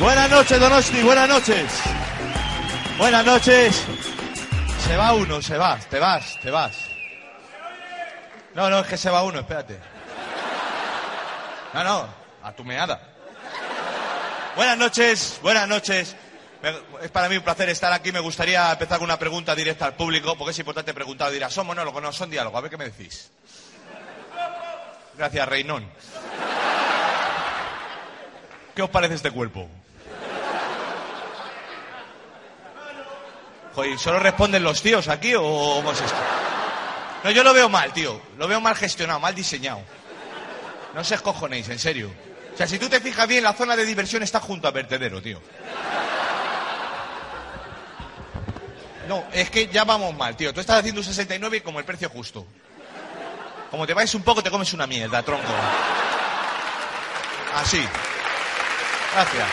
Buenas noches, Donosti, buenas noches. Buenas noches. Se va uno, se va, te vas, te vas. No, no, es que se va uno, espérate. No, no, a tu meada. Buenas noches, buenas noches. Es para mí un placer estar aquí. Me gustaría empezar con una pregunta directa al público, porque es importante preguntar. Dirá, ¿son monólogos? No, son diálogo. A ver qué me decís. Gracias, Reinón. ¿Qué os parece este cuerpo? Joder, ¿solo responden los tíos aquí o cómo es esto? No, yo lo veo mal, tío. Lo veo mal gestionado, mal diseñado. No se escojonéis, en serio. O sea, si tú te fijas bien, la zona de diversión está junto al vertedero, tío. No, es que ya vamos mal, tío. Tú estás haciendo un 69 y como el precio justo. Como te vayas un poco, te comes una mierda, tronco. Así. Gracias.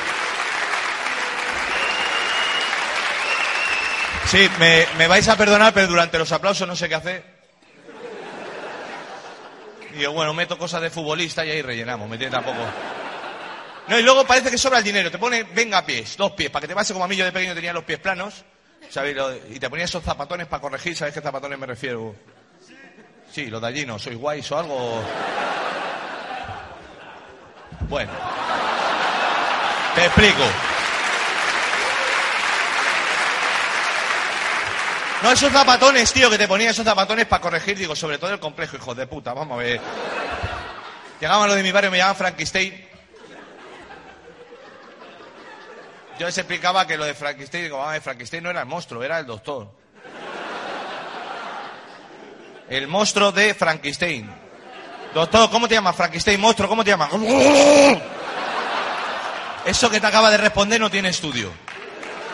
Sí, me, me vais a perdonar, pero durante los aplausos no sé qué hacer. Y yo, bueno, meto cosas de futbolista y ahí rellenamos, ¿me entiendes? Tampoco. No, y luego parece que sobra el dinero. Te pone, venga pies, dos pies, para que te pase como a mí yo de pequeño tenía los pies planos. Lo- Y te ponía esos zapatones para corregir, ¿sabes qué zapatones me refiero? Sí, los de allí no, ¿sois guays o algo? Bueno. Te explico. No, esos zapatones, tío, que te ponía esos zapatones para corregir, digo, sobre todo el complejo, hijos de puta, vamos a ver. Llegaban los de mi barrio, me llamaban Frankenstein. Yo les explicaba que lo de Frankenstein, digo, vamos a ver, Frankenstein no era el monstruo, era el doctor. El monstruo de Frankenstein. Doctor, ¿cómo te llamas? Frankenstein, monstruo, ¿cómo te llamas? Eso que te acaba de responder no tiene estudio.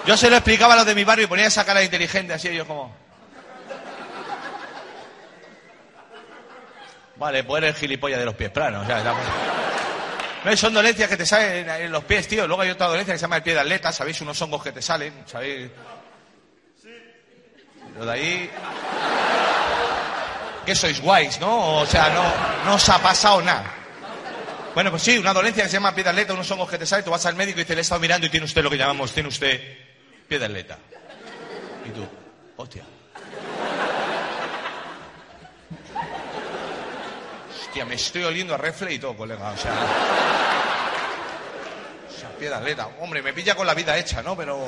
Yo se lo explicaba a los de mi barrio y ponía esa cara inteligente así, ellos como... Vale, pues eres gilipollas de los pies planos. o sea, la- No, son dolencias que te salen en, en los pies, tío. Luego hay otra dolencia que se llama el pie de atleta, ¿sabéis? Unos hongos que te salen, ¿sabéis? Lo de ahí... Que sois guays, ¿no? O sea, no, no os ha pasado nada. Bueno, pues sí, una dolencia que se llama pie de atleta, unos hongos que te salen, tú vas al médico y dice, le he estado mirando y tiene usted lo que llamamos, tiene usted pie de atleta. Y tú, hostia. Hostia, me estoy oliendo a refle y todo, colega, o sea... O sea, pie de atleta. Hombre, me pilla con la vida hecha, ¿no? Pero...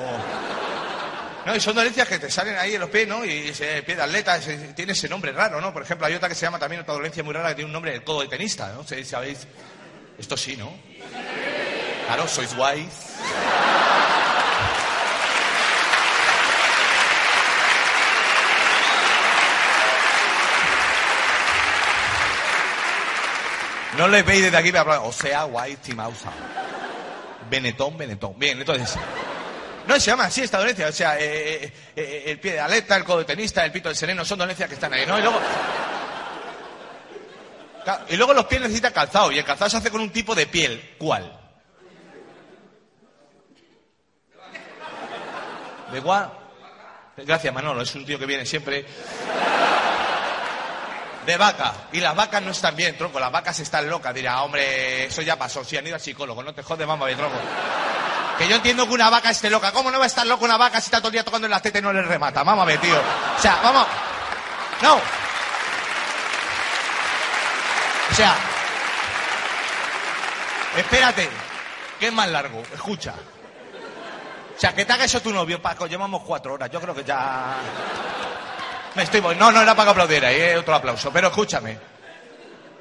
No, y son dolencias que te salen ahí en los pies, ¿no? Y ese pie de atleta tiene ese nombre raro, ¿no? Por ejemplo, hay otra que se llama también otra dolencia muy rara que tiene un nombre, el codo de tenista, ¿no? ¿Sabéis? ¿Sabéis? Esto sí, ¿no? Claro, sois guays. No le veis desde aquí, pero o sea, guay, timausa. Benetón, Benetón. Bien, entonces... No, se llama así esta dolencia. O sea, eh, eh, eh, el pie de aleta, el codo de tenista, el pito del sereno, son dolencias que están ahí, ¿no? Y luego... Y luego los pies necesitan calzado. Y el calzado se hace con un tipo de piel. ¿Cuál? ¿De cuál? Gracias, Manolo. Es un tío que viene siempre. De vaca. Y las vacas no están bien, tronco. Las vacas están locas. Dirá, hombre, eso ya pasó. Si han ido al psicólogo. No te jodes, mamá de tronco. Que yo entiendo que una vaca esté loca. ¿Cómo no va a estar loca una vaca si está todo el día tocando en la teta y no le remata? Mámame, tío. O sea, vamos. No. Sea. Espérate. ¿Qué es más largo? Escucha. O sea, que te haga eso tu novio, Paco. Llevamos cuatro horas. Yo creo que ya. Me estoy. No, no era para que aplaudiera. Y otro aplauso. Pero escúchame.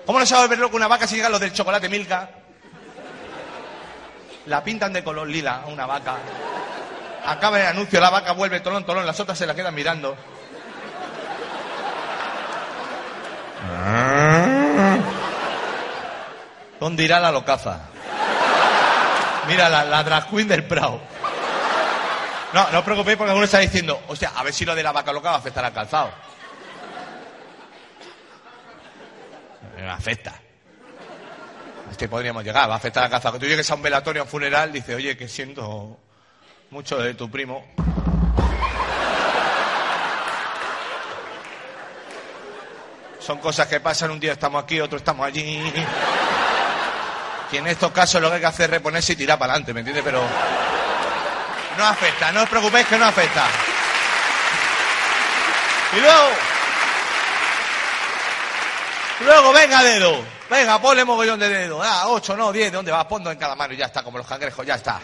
¿Cómo no se va a volver loco una vaca si llega lo del chocolate Milka? La pintan de color lila a una vaca. Acaba el anuncio, la vaca vuelve tolón, tolón, las otras se la quedan mirando. ¿Dónde irá la locaza? Mira, la, la drag queen del Prado. No, no os preocupéis porque alguno está diciendo, hostia, a ver si lo de la vaca loca va a afectar al calzado. Me afecta. Es que podríamos llegar, va a afectar al calzado. Que tú llegues a un velatorio, a un funeral, dice, oye, que siento mucho de tu primo. Son cosas que pasan, un día estamos aquí, otro estamos allí. Y en estos casos lo que hay que hacer es reponerse y tirar para adelante, ¿me entiendes? Pero no afecta, no os preocupéis que no afecta. Y luego, luego venga dedo, venga, ponle mogollón de dedo. Ah, ocho, no, diez, ¿de dónde va? Ponlo en cada mano y ya está, como los cangrejos, ya está.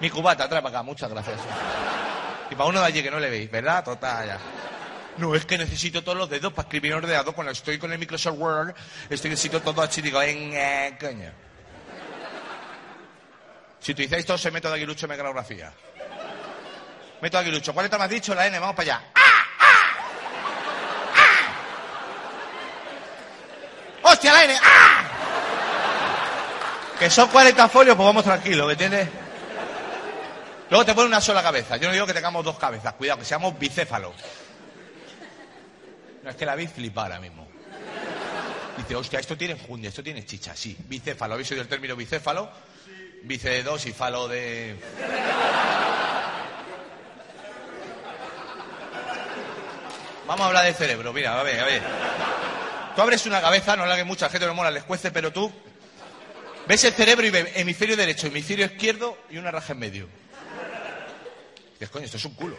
Mi cubata, trae para acá, muchas gracias. Y para uno de allí que no le veis, ¿verdad? Total, ya. No, es que necesito todos los dedos para escribir en ordenador. Cuando estoy con el Microsoft Word, estoy necesito todo así, digo, en, coño. Si utilizáis todo ese método aguilucho en mecanografía. Método aguilucho. ¿Cuál letra me has dicho? La N, vamos para allá. ¡Ah! ¡Ah! ¡Ah! ¡Hostia, la N! ¡Ah! Que son 40 folios, pues vamos tranquilos, ¿me entiendes? Luego te pone una sola cabeza. Yo no digo que tengamos dos cabezas, cuidado, que seamos bicéfalos. No, es que la vi flipa ahora mismo. Dice, hostia, esto tiene enjundia, esto tiene chicha, sí. Bicéfalo, ¿habéis oído el término bicéfalo? Bice de dos y falo de... Vamos a hablar de cerebro, mira, a ver, a ver. Tú abres una cabeza, no la que mucha gente no mola, les cuece, pero tú ves el cerebro y ves hemisferio derecho, hemisferio izquierdo y una raja en medio. Dices, coño, esto es un culo.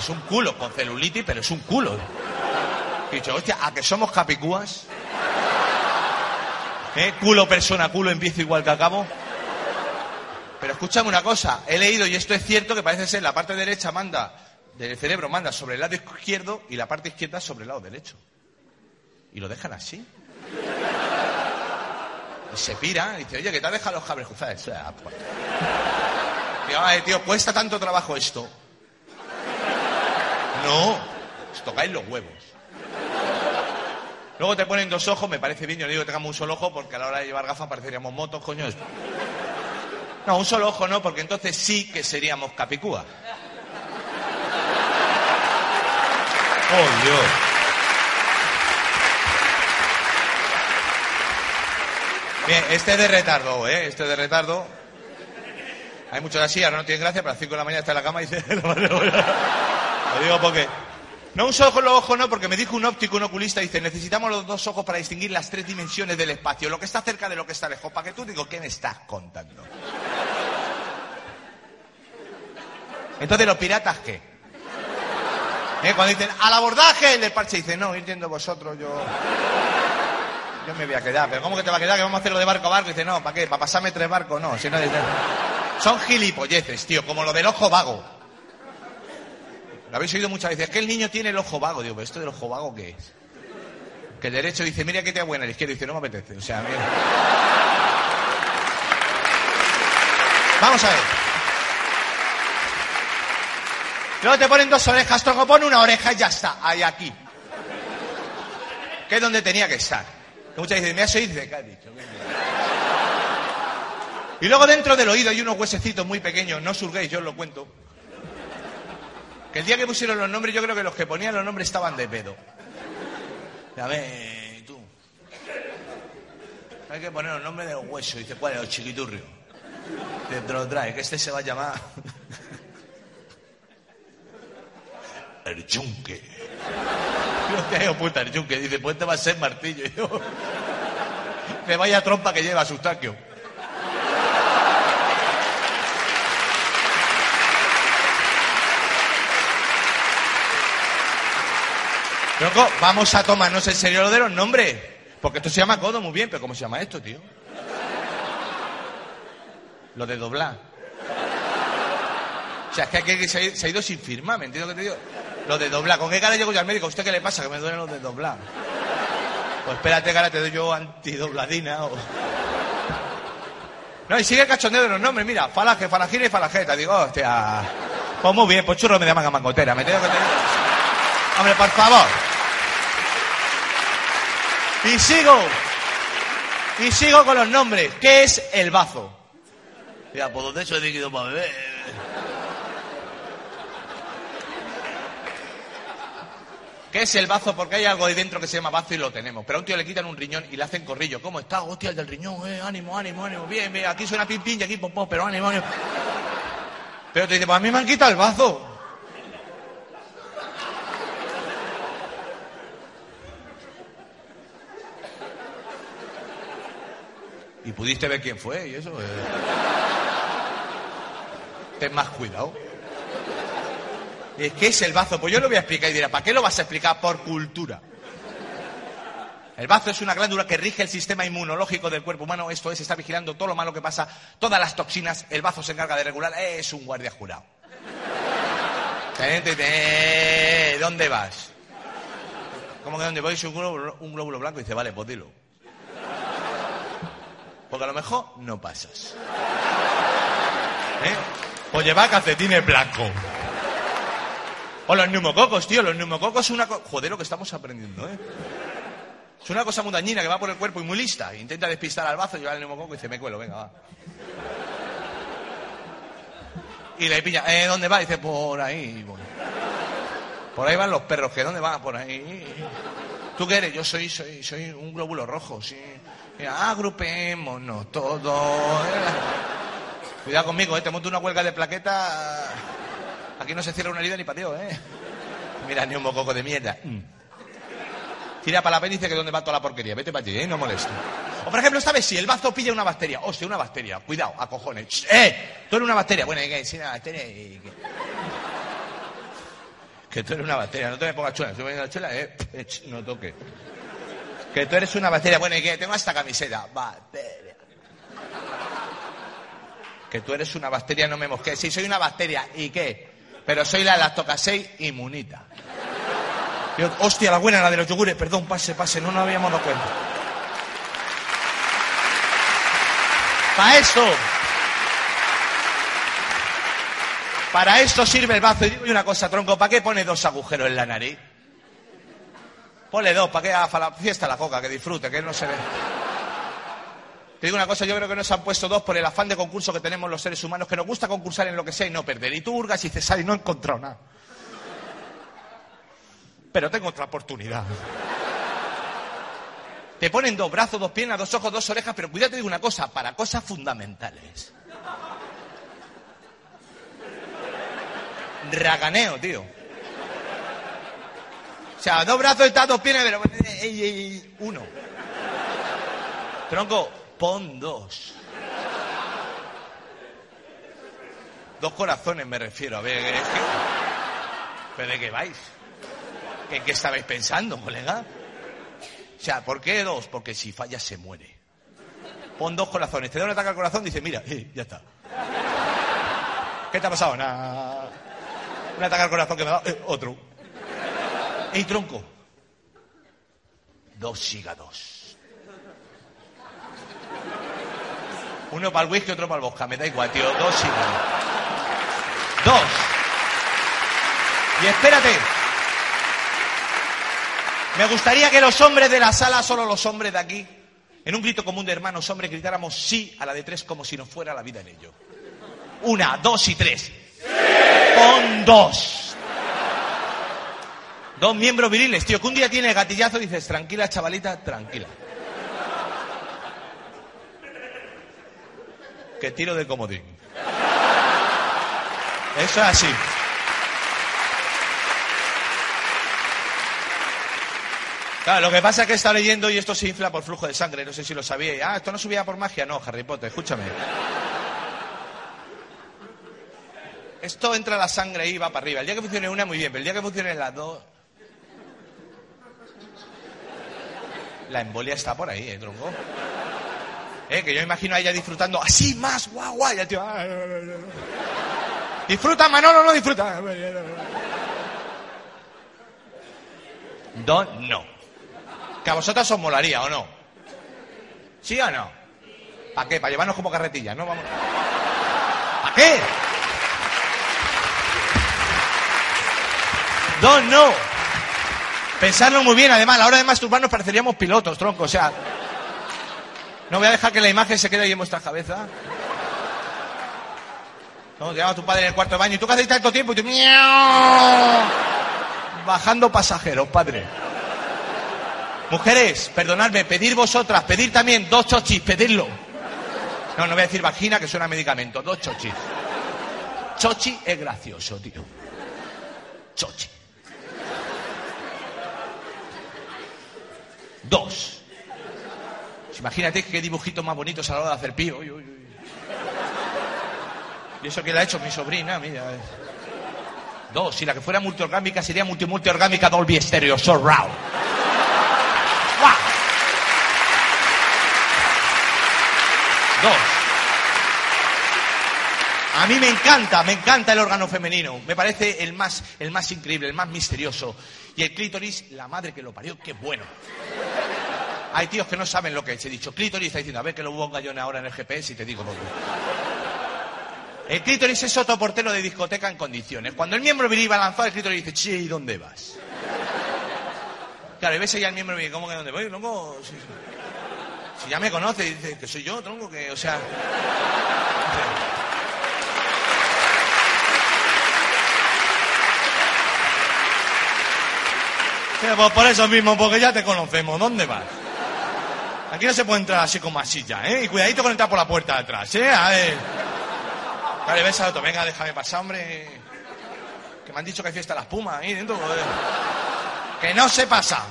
Es un culo, con celulitis, pero es un culo. He dicho, hostia, ¿a que somos capicúas? ¿Eh? Culo, persona, culo, empiezo igual que acabo. Pero escúchame una cosa, he leído, y esto es cierto, que parece ser la parte derecha manda, del cerebro manda sobre el lado izquierdo y la parte izquierda sobre el lado derecho. Y lo dejan así. Y se pira, y dice, oye, que te ha dejado los cables cruzados. Pues. Tío, ay, tío, cuesta tanto trabajo esto. No, os tocáis los huevos. Luego te ponen dos ojos, me parece bien, yo no digo que tengamos un solo ojo porque a la hora de llevar gafas pareceríamos motos, coño. No, un solo ojo no, porque entonces sí que seríamos capicúa. Oh, Dios. Bien, este es de retardo, ¿eh? Este es de retardo. Hay muchos así, ahora no tienen gracia, pero a las 5 de la mañana está en la cama y dice... Lo digo porque... No un solo ojos, no, porque me dijo un óptico, un oculista, dice, necesitamos los dos ojos para distinguir las tres dimensiones del espacio, lo que está cerca de lo que está lejos. Para que tú digo, ¿qué me estás contando? Entonces, ¿los piratas qué? ¿Eh? Cuando dicen, al abordaje, el parche dice, no, ir yendo vosotros, yo... Yo me voy a quedar, pero ¿cómo que te va a quedar? Que vamos a hacerlo de barco a barco. Y dice, no, ¿para qué? ¿Para pasarme tres barcos? No, si no... Son gilipolleces, tío, como lo del ojo vago. Lo habéis oído muchas veces. Es que el niño tiene el ojo vago. Digo, ¿pero esto del ojo vago qué es? Que el derecho dice, mira que te buena. El izquierdo dice, no me apetece. O sea, mira. Vamos a ver. Luego te ponen dos orejas, tronco, pone una oreja y ya está. Ahí aquí. Que es donde tenía que estar. Que muchas veces, ¿me has oído? ¿qué has dicho? Y luego dentro del oído hay unos huesecitos muy pequeños. No surguéis, yo os lo cuento. Que el día que pusieron los nombres, yo creo que los que ponían los nombres estaban de pedo. A ver, tú. Hay que poner el nombre de los huesos. Dice, ¿cuál es? Los chiquiturrios. Te lo trae, que este se va a llamar... El yunque. Yo te digo, puta, el yunque. Dice, pues este va a ser martillo. Y vaya trompa que lleva Sustaquio. Tronco, vamos a tomarnos en serio lo de los nombres. Porque esto se llama codo muy bien, pero ¿cómo se llama esto, tío? Lo de doblar. O sea, es que aquí se ha, ido sin firmar, ¿me entiendes lo que te digo? Lo de doblar. ¿Con qué cara llego yo al médico? ¿A usted qué le pasa? Que me duelen los de doblar. Pues espérate, cara, te doy yo antidobladina o... No, y sigue cachondeo de los nombres, mira, falange, falangina y falangeta. Digo, hostia. Pues muy bien, pues churro me llaman a mangotera, ¿me lo que te digo? Hombre, por favor. Y sigo. Y sigo con los nombres. ¿Qué es el bazo? Mira, pues de eso he líquido para beber. ¿Qué es el bazo? Porque hay algo ahí dentro que se llama bazo y lo tenemos. Pero a un tío le quitan un riñón y le hacen corrillo. ¿Cómo está? Hostia, el del riñón, eh, ánimo, ánimo, ánimo. Bien, bien, aquí suena pim pim y aquí pom pom, pero ánimo, ánimo. Pero te dice, pues a mí me han quitado el bazo. Y pudiste ver quién fue y eso. eh. Ten más cuidado. Es que es el bazo. Pues yo lo voy a explicar y dirá, ¿para qué lo vas a explicar? Por cultura. El bazo es una glándula que rige el sistema inmunológico del cuerpo humano. Esto es, está vigilando todo lo malo que pasa, todas las toxinas. El bazo se encarga de regular. Es un guardia jurado. Te- ¿Dónde vas? ¿Cómo que dónde voy? Un un glóbulo blanco. Y dice, vale, pues dilo. Porque a lo mejor no pasas. ¿Eh? O lleva calcetines blancos. O los neumococos, tío. Los neumococos es una cosa... Joder, lo que estamos aprendiendo, ¿eh? Es una cosa muy dañina que va por el cuerpo y muy lista. Intenta despistar al bazo, lleva el neumococo y dice, me cuelo, venga, va. Y le pilla, ¿eh? ¿Dónde va? Y dice, por ahí. Por, por ahí van los perros, ¿que dónde va? Por ahí. ¿Tú qué eres? Yo soy, soy, soy un glóbulo rojo, sí. Agrupémonos todos. Cuidado conmigo, ¿eh? Te monto una huelga de plaqueta. Aquí no se cierra una herida ni pateo, ¿eh? Mira, neumococo de mierda. Mm. Tira para la apéndice que dónde va toda la porquería. Vete para allí, ¿eh? No molesta. O por ejemplo, vez si el bazo pilla una bacteria. Hostia, una bacteria. Cuidado, a cojones. ¡Eh! Tú eres una bacteria. Bueno, ¿y qué? Sí, una bacteria. ¿y? Que tú eres una bacteria. No te me pongas chula. Estoy poniendo la chula, eh. no toque. Que tú eres una bacteria. Bueno, ¿y qué? Tengo esta camiseta. Bacteria. Que tú eres una bacteria, no me mosquees. Sí, soy una bacteria. ¿Y qué? Pero soy la lactocasei inmunita. Yo, hostia, la buena, la de los yogures. Perdón, pase, pase. No nos habíamos dado cuenta. Para eso. Para esto sirve el bazo. Y digo una cosa, tronco. ¿Para qué pone dos agujeros en la nariz? Ponle dos, ¿para que haga la fiesta la coca? Que disfrute, que no se ve. Te digo una cosa, yo creo que nos han puesto dos por el afán de concurso que tenemos los seres humanos, que nos gusta concursar en lo que sea y no perder. Y tú hurgas y dices, ay, no he encontrado nada. Pero tengo otra oportunidad. Te ponen dos brazos, dos piernas, dos ojos, dos orejas, pero cuídate de una cosa, para cosas fundamentales. Raganeo, tío. O sea, dos brazos tal, dos piernas, pero... ey, ey, ey, uno. Tronco, pon dos. Dos corazones me refiero, a ver, es que... ¿Pero de qué vais? ¿En qué estabais pensando, colega? O sea, ¿por qué dos? Porque si falla se muere. Pon dos corazones. Te da un ataque al corazón, dice, mira, eh, ya está. ¿Qué te ha pasado? Nada. Un ataque al corazón que me ha eh, otro. ¡Ey, tronco! Dos hígados. Uno para el whisky, otro para el vodka. Me da igual, tío. Dos hígados. Dos. Y espérate. Me gustaría que los hombres de la sala, solo los hombres de aquí, en un grito común de hermanos hombres, gritáramos sí a la de tres como si nos fuera la vida en ello. Una, dos y tres. Pon dos. Dos miembros viriles, tío, que un día tiene gatillazo y dices, tranquila, chavalita, tranquila. Que tiro de comodín. Eso es así. Claro, lo que pasa es que está leyendo y esto se infla por flujo de sangre, no sé si lo sabíais. Ah, esto no subía por magia, no, Harry Potter, escúchame. Esto entra la sangre y va para arriba. El día que funcione una, muy bien, pero el día que funcione las dos... La embolia está por ahí, ¿eh, tronco? Eh, que yo imagino a ella disfrutando así más, guau, guau, tío... Disfruta, Manolo, no disfruta. Don, no. Que a vosotras os molaría, ¿o no? ¿Sí o no? ¿Para qué? Para llevarnos como carretilla, ¿no? Vamos. ¿Para qué? Don, no. Pensarlo muy bien, además, a la hora de masturbarnos pareceríamos pilotos, tronco, o sea... No voy a dejar que la imagen se quede ahí en vuestra cabeza. No, te llama tu padre en el cuarto de baño y tú que haces tanto tiempo y tú... Bajando pasajeros, padre. Mujeres, perdonadme, pedir vosotras, pedir también dos chochis, pedirlo. No, no voy a decir vagina, que suena medicamento, dos chochis. Chochi es gracioso, tío. Chochi. Dos. Imagínate qué dibujitos más bonitos a la hora de hacer pío. Uy, uy. Y eso que le ha hecho mi sobrina, mira. Dos, si la que fuera multiorgámica sería multi multiorgámica Dolby Stereo Surround. ¡Guau! Dos. A mí me encanta, me encanta el órgano femenino. Me parece el más, el más increíble, el más misterioso. Y el clítoris, la madre que lo parió, qué bueno. Hay tíos que no saben lo que es. He dicho clítoris, está diciendo, a ver que lo ponga yo ahora en el GPS y te digo qué. El clítoris es otro portero de discoteca en condiciones. Cuando el miembro viril va lanzado, el clítoris dice, che, ¿y dónde vas? Claro, y ves ahí al miembro viril, ¿cómo que dónde voy? Tronco, si, si ya me conoce, dice que soy yo, tronco, que, o sea... pues por eso mismo, porque ya te conocemos. ¿Dónde vas? Aquí no se puede entrar así como así ya, ¿eh? Y cuidadito con entrar por la puerta de atrás, ¿eh? A ver. Vale, ves otro. Venga, déjame pasar, hombre. Que me han dicho que hay fiesta las pumas ahí dentro. Que no se pasa.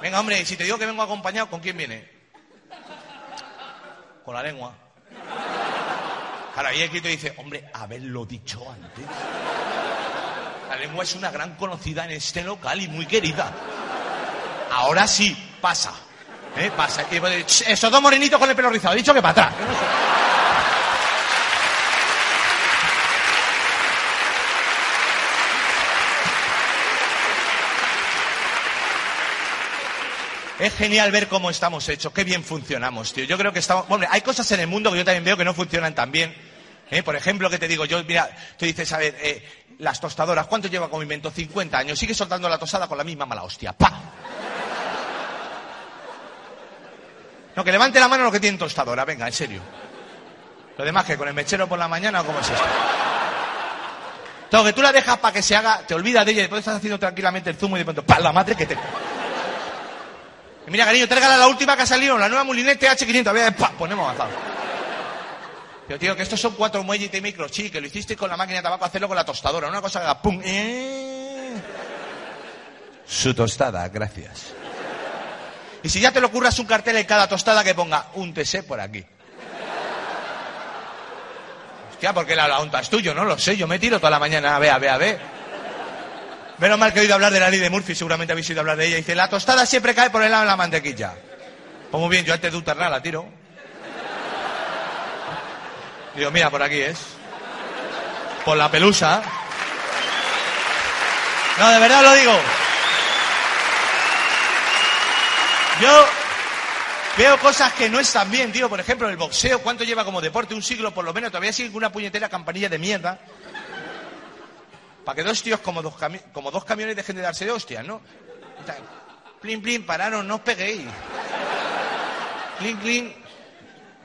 Venga, hombre, y si te digo que vengo acompañado, ¿con quién viene? Con la lengua. Claro, ahí el grito dice, hombre, haberlo dicho antes. La lengua es una gran conocida en este local y muy querida. Ahora sí, pasa. ¿Eh? Pasa. "Ch, Esos dos morenitos con el pelo rizado. He dicho que para atrás. Es genial ver cómo estamos hechos, qué bien funcionamos, tío. Yo creo que estamos... Bueno, hay cosas en el mundo que yo también veo que no funcionan tan bien. ¿eh? Por ejemplo, que te digo yo, mira, tú dices, a ver, eh, las tostadoras, ¿cuánto lleva con invento? 50 años. Sigue soltando la tostada con la misma mala hostia. ¡Pa! No, que levante la mano lo que tiene tostadora, venga, en serio. Lo demás que con el mechero por la mañana cómo es esto. Todo, que tú la dejas para que se haga, te olvidas de ella y después estás haciendo tranquilamente el zumo y de pronto, ¡pa! La madre que te... Y mira, cariño, tráigala la última que ha salido, la nueva Moulinet TH500. A ver, ¡pa! Ponemos avanzado. Pero tío, que estos son cuatro muelles de microchip, que lo hiciste con la máquina de tabaco, hacerlo con la tostadora. Una cosa que haga ¡pum! Eh. Su tostada, gracias. Y si ya te lo curras un cartel en cada tostada que ponga un TC por aquí. Hostia, porque la, la es tuyo, no lo sé. Yo me tiro toda la mañana a ver, a ver, a ver. Menos mal que he oído hablar de la ley de Murphy, seguramente habéis oído hablar de ella. Dice, la tostada siempre cae por el lado de la mantequilla. Pues muy bien, yo antes de la tiro. Digo, mira, por aquí es. Por la pelusa. No, de verdad lo digo. Yo veo cosas que no están bien, tío. Por ejemplo, el boxeo, ¿cuánto lleva como deporte? Un siglo por lo menos. Todavía sigue con una puñetera campanilla de mierda. Para que dos tíos como dos, cami- como dos camiones dejen de darse de hostias, ¿no? Plin, plin, pararon, no os peguéis. Plin, plin.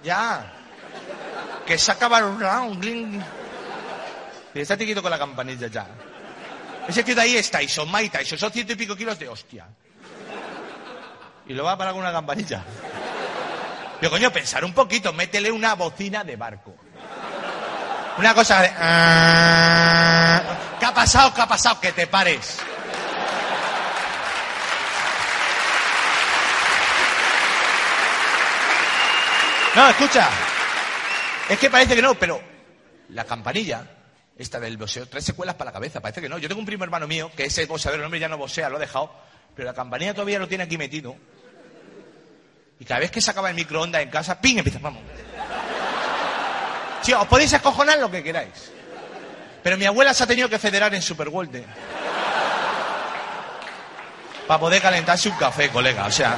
Ya. Que se acaba plin. Y está tiquito con la campanilla ya. Ese tío de ahí es Tyson, Mike Tyson, son ciento y pico kilos de hostia. Y lo va a parar con una campanilla. Yo, coño, pensar un poquito, métele una bocina de barco. Una cosa de... "Ah". ¿Qué ha pasado? ¿Qué ha pasado? Que te pares. No, escucha. Es que parece que no, pero la campanilla, esta del boxeo, tres secuelas para la cabeza, parece que no. Yo tengo un primo hermano mío que ese boxeador, el hombre ya no boxea, lo ha dejado, pero la campanilla todavía lo tiene aquí metido. Y cada vez que sacaba el microondas en casa, ¡ping! empieza, vamos. Sí, os podéis escojonar lo que queráis. Pero mi abuela se ha tenido que federar en Superwolde. Para poder calentarse un café, colega. O sea,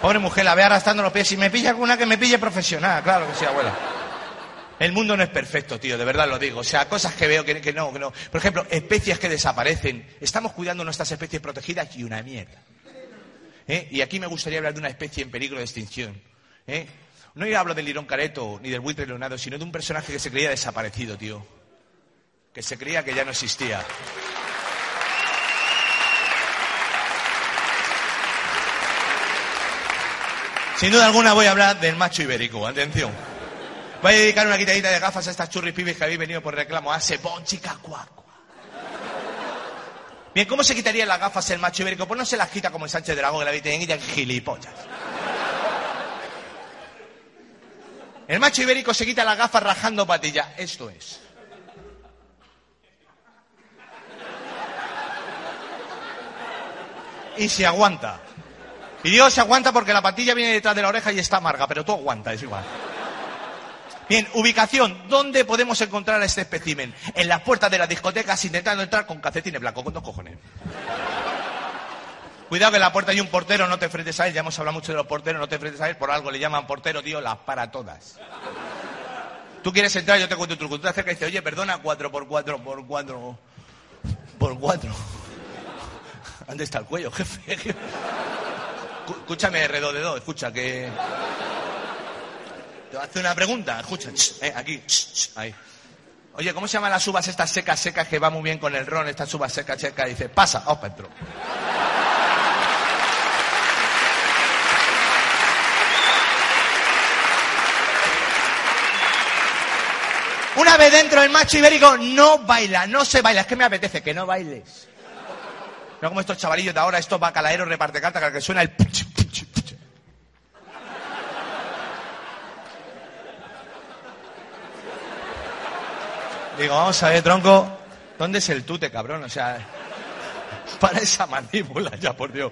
pobre mujer, la ve arrastrando los pies. Si me pilla con una que me pille profesional, claro que sí, abuela. El mundo no es perfecto, tío, de verdad lo digo. O sea, cosas que veo que, no, que no. Por ejemplo, especies que desaparecen. Estamos cuidando nuestras especies protegidas y una mierda. ¿Eh? Y aquí me gustaría hablar de una especie en peligro de extinción. ¿Eh? No hablo del lirón careto ni del buitre leonado, sino de un personaje que se creía desaparecido, tío. Que se creía que ya no existía. Sin duda alguna voy a hablar del macho ibérico. Atención. Voy a dedicar una quitadita de gafas a estas churris pibes que habéis venido por reclamo. Hace bon chica cuacua. Bien, ¿cómo se quitaría las gafas el macho ibérico? Pues no se las quita como el Sánchez Dragón que la viste en gilipollas. El macho ibérico se quita las gafas rajando patilla. Esto es. Y se aguanta. Y digo se aguanta porque la patilla viene detrás de la oreja y está amarga, pero tú aguanta, es igual. Bien, ubicación. ¿Dónde podemos encontrar a este espécimen? En las puertas de las discotecas intentando entrar con calcetines blancos, con dos cojones. Cuidado que en la puerta hay un portero, no te enfrentes a él. Ya hemos hablado mucho de los porteros, no te enfrentes a él. Por algo le llaman portero, tío, las para todas. Tú quieres entrar, yo te cuento un truco. Tú te acercas y dices, oye, perdona, cuatro por cuatro, por cuatro, por cuatro. ¿Dónde está el cuello, jefe? Escúchame, redodedo, escucha, que... Te voy a hacer una pregunta, escucha, ch, eh, aquí, ahí. Oye, ¿cómo se llaman las uvas estas secas, secas que va muy bien con el ron, estas uvas secas, secas? dice, pasa, vamos para dentro. Una vez dentro el macho ibérico no baila, no se baila, es que me apetece que no bailes. No como estos chavalillos de ahora, estos bacalaeros reparte carta, que suena el... puch, Digo, vamos a ver, tronco, ¿dónde es el tute, cabrón? O sea, para esa mandíbula, ya por Dios.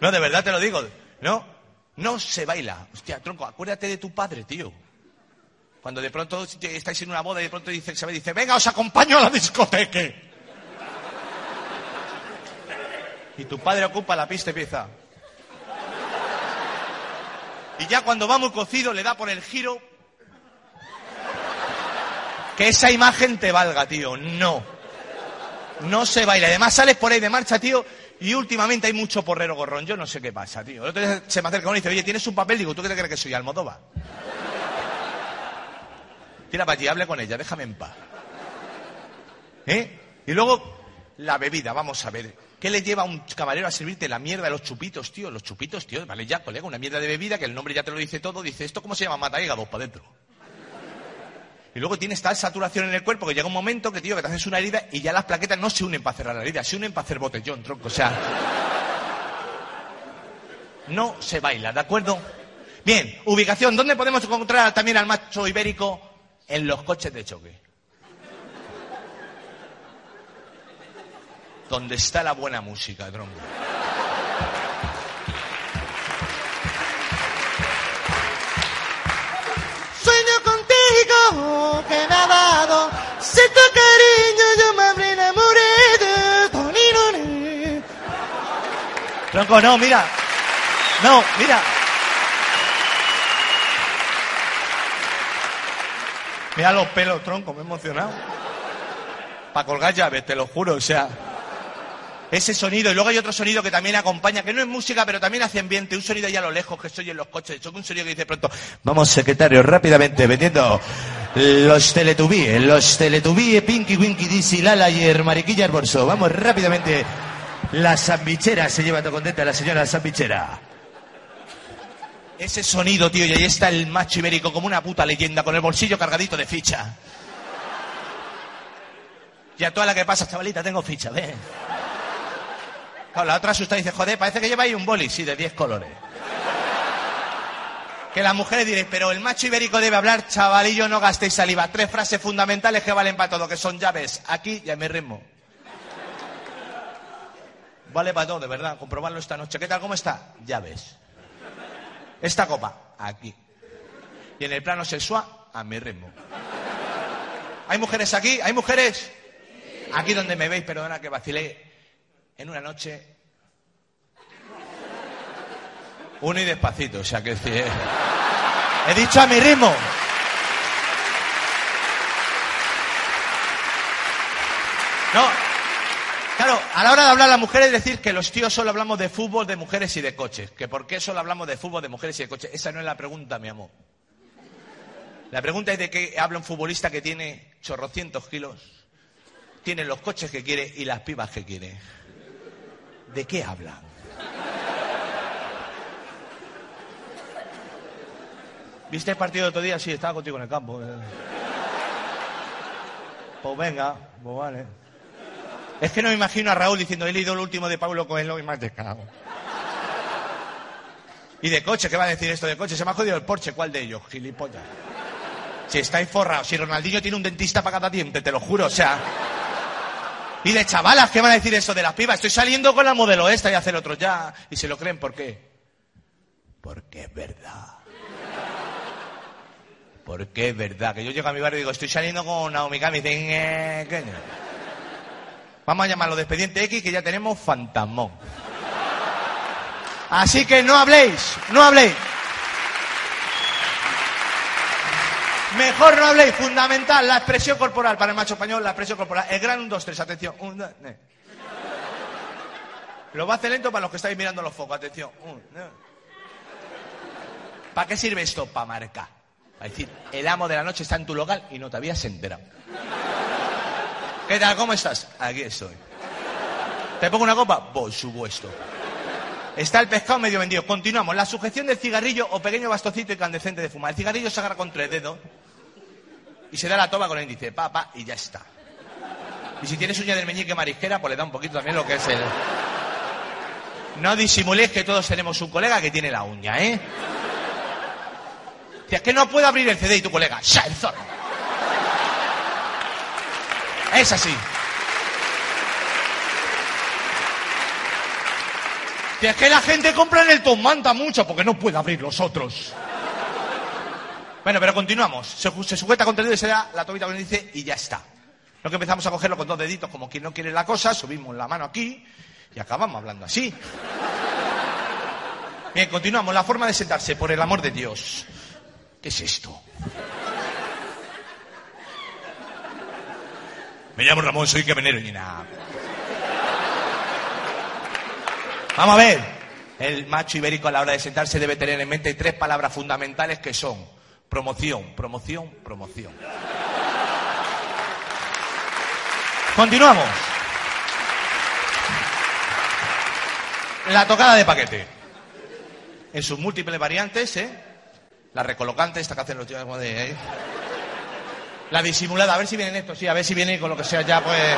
No, de verdad te lo digo, no, no se baila. Hostia, tronco, acuérdate de tu padre, tío. Cuando de pronto estáis en una boda y de pronto dice, se ve, dice, venga, os acompaño a la discoteca. Y tu padre ocupa la pista y empieza. Y ya cuando va muy cocido le da por el giro. Que esa imagen te valga, tío. No. No se baila. Además sales por ahí de marcha, tío. Y últimamente hay mucho porrero gorrón. Yo no sé qué pasa, tío. El otro día se me acerca uno y dice, oye, ¿tienes un papel? Digo, ¿tú qué te crees que soy? Almodóvar. Tira para allí, hable con ella, déjame en paz. ¿Eh? Y luego, la bebida, vamos a ver. ¿Qué le lleva a un camarero a servirte la mierda de los chupitos, tío? Los chupitos, tío, vale ya, colega, una mierda de bebida que el nombre ya te lo dice todo. Dice, ¿esto cómo se llama? Mata hígados para adentro. Y luego tienes tal saturación en el cuerpo que llega un momento que, tío, que te haces una herida y ya las plaquetas no se unen para cerrar la herida, se unen para hacer botellón, tronco. O sea, no se baila, ¿de acuerdo? Bien, ubicación. ¿Dónde podemos encontrar también al macho ibérico? En los coches de choque. Donde está la buena música, tronco. Que me ha dado cierto cariño, yo me habré enamorado. Tronco, no, mira. No, mira. Mira los pelos, tronco, me he emocionado. Para colgar llaves, te lo juro, o sea. Ese sonido, y luego hay otro sonido que también acompaña, que no es música, pero también hace ambiente, un sonido allá a lo lejos que estoy en los coches, un sonido que dice pronto, vamos secretario, rápidamente, vendiendo los teletubíes, los teletubíes, Pinky, Winky, Dizzy, Lala y el Mariquilla Arborso. Vamos rápidamente, la sandwichera, se lleva todo contenta la señora sandwichera. Ese sonido, tío, y ahí está el macho ibérico como una puta leyenda, con el bolsillo cargadito de ficha. Y a toda la que pasa, chavalita, tengo ficha, ve. La otra asusta y dice, joder, parece que lleva ahí un boli, sí, de 10 colores. Que las mujeres diréis, pero el macho ibérico debe hablar, chavalillo, no gastéis saliva. Tres frases fundamentales que valen para todo, que son llaves, aquí y a mi ritmo. Vale para todo, de verdad, comprobarlo esta noche. ¿Qué tal, cómo está? Llaves. Esta copa, aquí. Y en el plano sexual, a mi ritmo. ¿Hay mujeres aquí? ¿Hay mujeres? Aquí donde me veis, perdona que vacilé en una noche. Uno y despacito, o sea que he dicho a mi ritmo. No, claro, a la hora de hablar las mujeres decir que los tíos solo hablamos de fútbol, de mujeres y de coches. Que por qué solo hablamos de fútbol, de mujeres y de coches. Esa no es la pregunta, mi amor. La pregunta es de qué habla un futbolista que tiene chorrocientos kilos, tiene los coches que quiere y las pibas que quiere. ¿De qué hablan? ¿Viste el partido de otro día? Sí, estaba contigo en el campo. Pues venga, pues vale. Es que no me imagino a Raúl diciendo, he leído el último de Pablo Coelho y más de cago. Y de coche, ¿qué va a decir esto de coche? Se me ha jodido el Porsche, ¿cuál de ellos? Gilipollas. Si estáis forrados, si Ronaldinho tiene un dentista para cada diente, te lo juro, o sea. Y de chavalas, ¿qué van a decir eso de las pibas? Estoy saliendo con la modelo esta y hacer otro ya. Y se lo creen, ¿por qué? Porque es verdad. Porque es verdad. Que yo llego a mi barrio y digo, estoy saliendo con Naomi Kami. Y dicen, eh, ¿qué? Vamos a llamarlo de expediente X que ya tenemos fantasmón. Así que no habléis, no habléis. Mejor no habléis, fundamental, la expresión corporal para el macho español, la expresión corporal. El gran 1, 2, 3, atención. Lo va a hacer lento para los que estáis mirando los focos, atención. ¿Para qué sirve esto? Para marcar. Para decir, el amo de la noche está en tu local y no te habías enterado. ¿Qué tal? ¿Cómo estás? Aquí estoy. ¿Te pongo una copa? Por supuesto. Está el pescado medio vendido. Continuamos. La sujeción del cigarrillo o pequeño bastocito incandescente de fumar. El cigarrillo se agarra con tres dedos y se da la toma con el índice. Pa, pa, y ya está. Y si tienes uña del meñique marisquera, pues le da un poquito también lo que es el... No disimuléis que todos tenemos un colega que tiene la uña, ¿eh? Si es que no puedo abrir el CD y tu colega, ¡ya, el zorro! Es así. Si es que la gente compra en el Tom Manta mucho porque no puede abrir los otros. Bueno, pero continuamos. Se, se sujeta contenido y se da la tobita con el índice y ya está. Lo que empezamos a cogerlo con dos deditos como quien no quiere la cosa, subimos la mano aquí y acabamos hablando así. Bien, continuamos. La forma de sentarse, por el amor de Dios. ¿Qué es esto? Me llamo Ramón, soy camionero y nada. Vamos a ver. El macho ibérico a la hora de sentarse debe tener en mente tres palabras fundamentales que son promoción, promoción, promoción. Continuamos. La tocada de paquete. En sus múltiples variantes, ¿eh? La recolocante, esta que hacen los tíos de... ¿eh? La disimulada, a ver si vienen estos, sí, a ver si vienen con lo que sea ya, pues...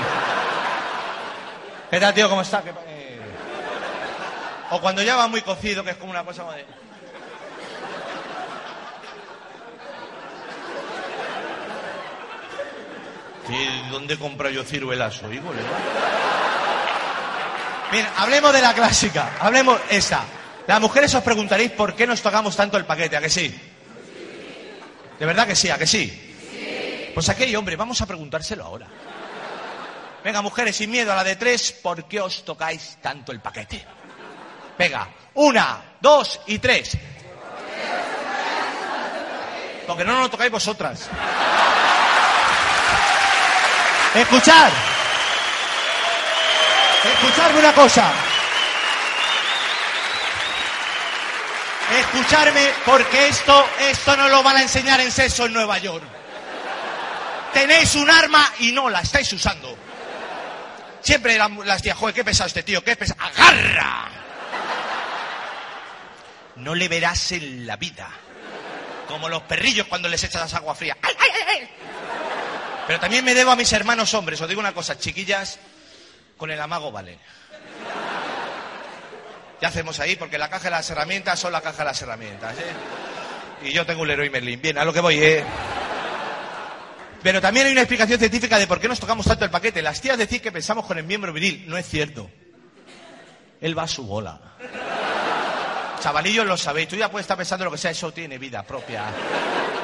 ¿Qué tal, tío? ¿Cómo está? ¿Qué pa- eh? O cuando ya va muy cocido, que es como una cosa como de... Sí, ¿Dónde compro yo ciruelas? Le va. Bien, hablemos de la clásica. Hablemos esa. Las mujeres os preguntaréis por qué nos tocamos tanto el paquete, ¿a que sí? ¿De verdad que sí? ¿A que sí? Pues aquí, hombre, vamos a preguntárselo ahora. Venga, mujeres, sin miedo a la de tres, ¿por qué os tocáis tanto el paquete? Venga, una, dos y tres. Porque no nos lo tocáis vosotras. Escuchad. Escucharme una cosa. Escucharme porque esto, esto no lo van a enseñar en sexo en Nueva York. Tenéis un arma y no la estáis usando. Siempre la- las tías, joder, qué pesado este tío, qué pesado. ¡Agarra! No le verás en la vida. Como los perrillos cuando les echas agua fría. ¡Ay, ay, ay, ay! Pero también me debo a mis hermanos hombres. Os digo una cosa, chiquillas, con el amago vale. Ya hacemos ahí, porque la caja de las herramientas son la caja de las herramientas. ¿eh? Y yo tengo un Leroy Merlin. Bien, a lo que voy, ¿eh? Pero también hay una explicación científica de por qué nos tocamos tanto el paquete. Las tías decir que pensamos con el miembro viril. No es cierto. Él va a su bola. Chavalillos lo sabéis. Tú ya puedes estar pensando lo que sea. Eso tiene vida propia.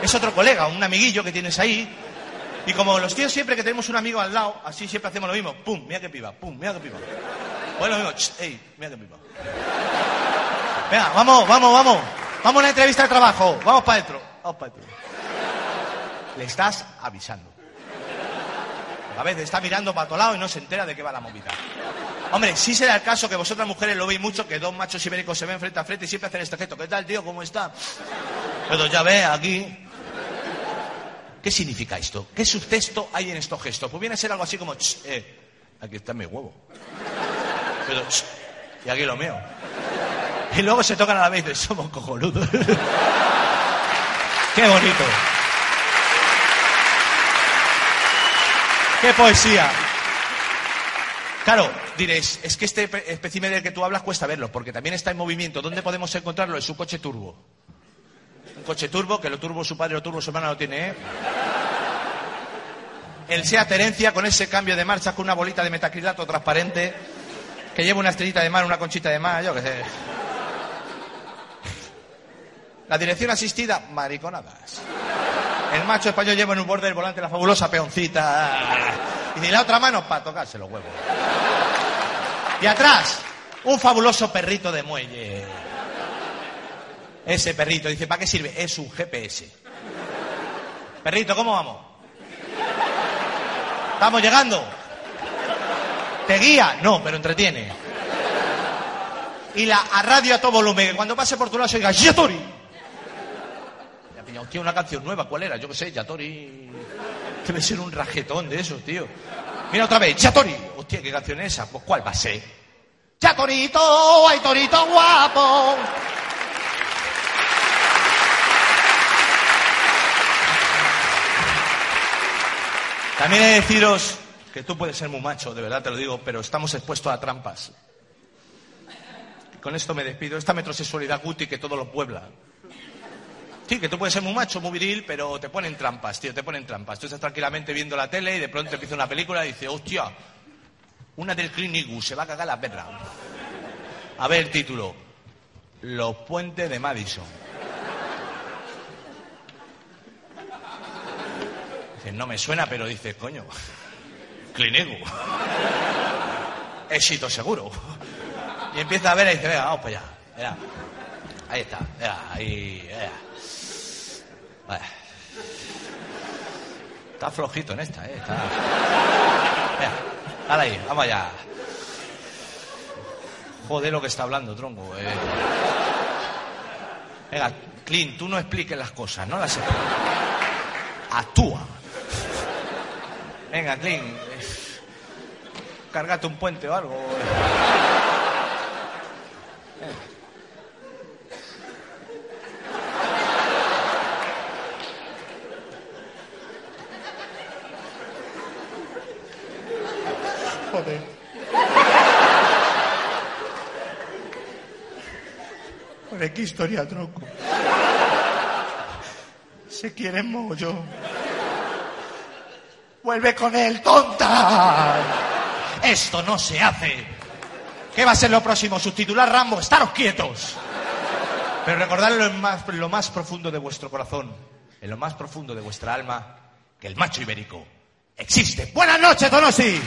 Es otro colega, un amiguillo que tienes ahí. Y como los tíos siempre que tenemos un amigo al lado, así siempre hacemos lo mismo. Pum, mira qué piba. Pum, mira qué piba. Bueno, lo mismo. Ch, ey, mira qué piba. Venga, vamos, vamos, vamos. Vamos a una entrevista de trabajo. Vamos para adentro. Vamos para adentro. Le estás avisando. A veces está mirando para otro lado y no se entera de qué va la movida. Hombre, sí será el caso que vosotras mujeres lo veis mucho, que dos machos ibéricos se ven frente a frente y siempre hacen este gesto. ¿Qué tal, tío? ¿Cómo está? Pero ya ve, aquí... ¿Qué significa esto? ¿Qué subtexto hay en estos gestos? Pues viene a ser algo así como... "Ch, eh, aquí está mi huevo. Pero... y aquí lo mío. Y luego se tocan a la vez y somos cojonudos. Qué bonito. Qué poesía. Claro, diréis, es que este espécimen del que tú hablas cuesta verlo, porque también está en movimiento. ¿Dónde podemos encontrarlo? En su coche turbo. Un coche turbo, que lo turbo su padre, lo turbo su hermana lo tiene, ¿eh? El Seat Herencia con ese cambio de marcha con una bolita de metacrilato transparente, que lleva una estrellita de mar, una conchita de mar, yo qué sé. La dirección asistida, mariconadas. El macho español lleva en un borde del volante la fabulosa peoncita. Y de la otra mano para tocarse los huevos. Y atrás, un fabuloso perrito de muelle. Ese perrito, dice, ¿para qué sirve? Es un GPS. Perrito, ¿cómo vamos? ¿Estamos llegando? ¿Te guía? No, pero entretiene. Y la a radio a todo volumen, que cuando pase por tu lado se oiga Yatori. Ya pillado, hostia, una canción nueva, ¿cuál era? Yo qué sé, Yatori. Debe ser un rajetón de esos, tío. Mira otra vez, Yatori. Hostia, ¿qué canción es esa? Pues ¿cuál va a ser? Yatorito, ay torito guapo. También he de deciros que tú puedes ser muy macho, de verdad te lo digo, pero estamos expuestos a trampas. Con esto me despido. Esta metrosexualidad guti que todo lo puebla. Sí, que tú puedes ser muy macho, muy viril, pero te ponen trampas, tío, te ponen trampas. Tú estás tranquilamente viendo la tele y de pronto empieza una película y dices, hostia, una del Eastwood, se va a cagar la perra. A ver título. Los puentes de Madison. Dices, no me suena, pero dices, coño, Eastwood. Éxito seguro. Y empieza a ver y dice, venga, vamos para allá. Venga. Ahí está, venga, ahí, venga. Vale. Está flojito en esta, ¿eh? Está... Venga, dale ahí, vamos allá. Joder lo que está hablando, tronco. eh. Venga, Clint, tú no expliques las cosas, no las expliques. Actúa. Venga, Clint. Cárgate un puente o algo. Joder. Joder, qué historia, tronco. Se quieren mogollón. Vuelve con él, tonta. Esto no se hace. ¿Qué va a ser lo próximo? Subtitular Rambo, estaros quietos. Pero recordadlo en en lo más profundo de vuestro corazón, en lo más profundo de vuestra alma, que el macho ibérico existe. Buenas noches, Donosti.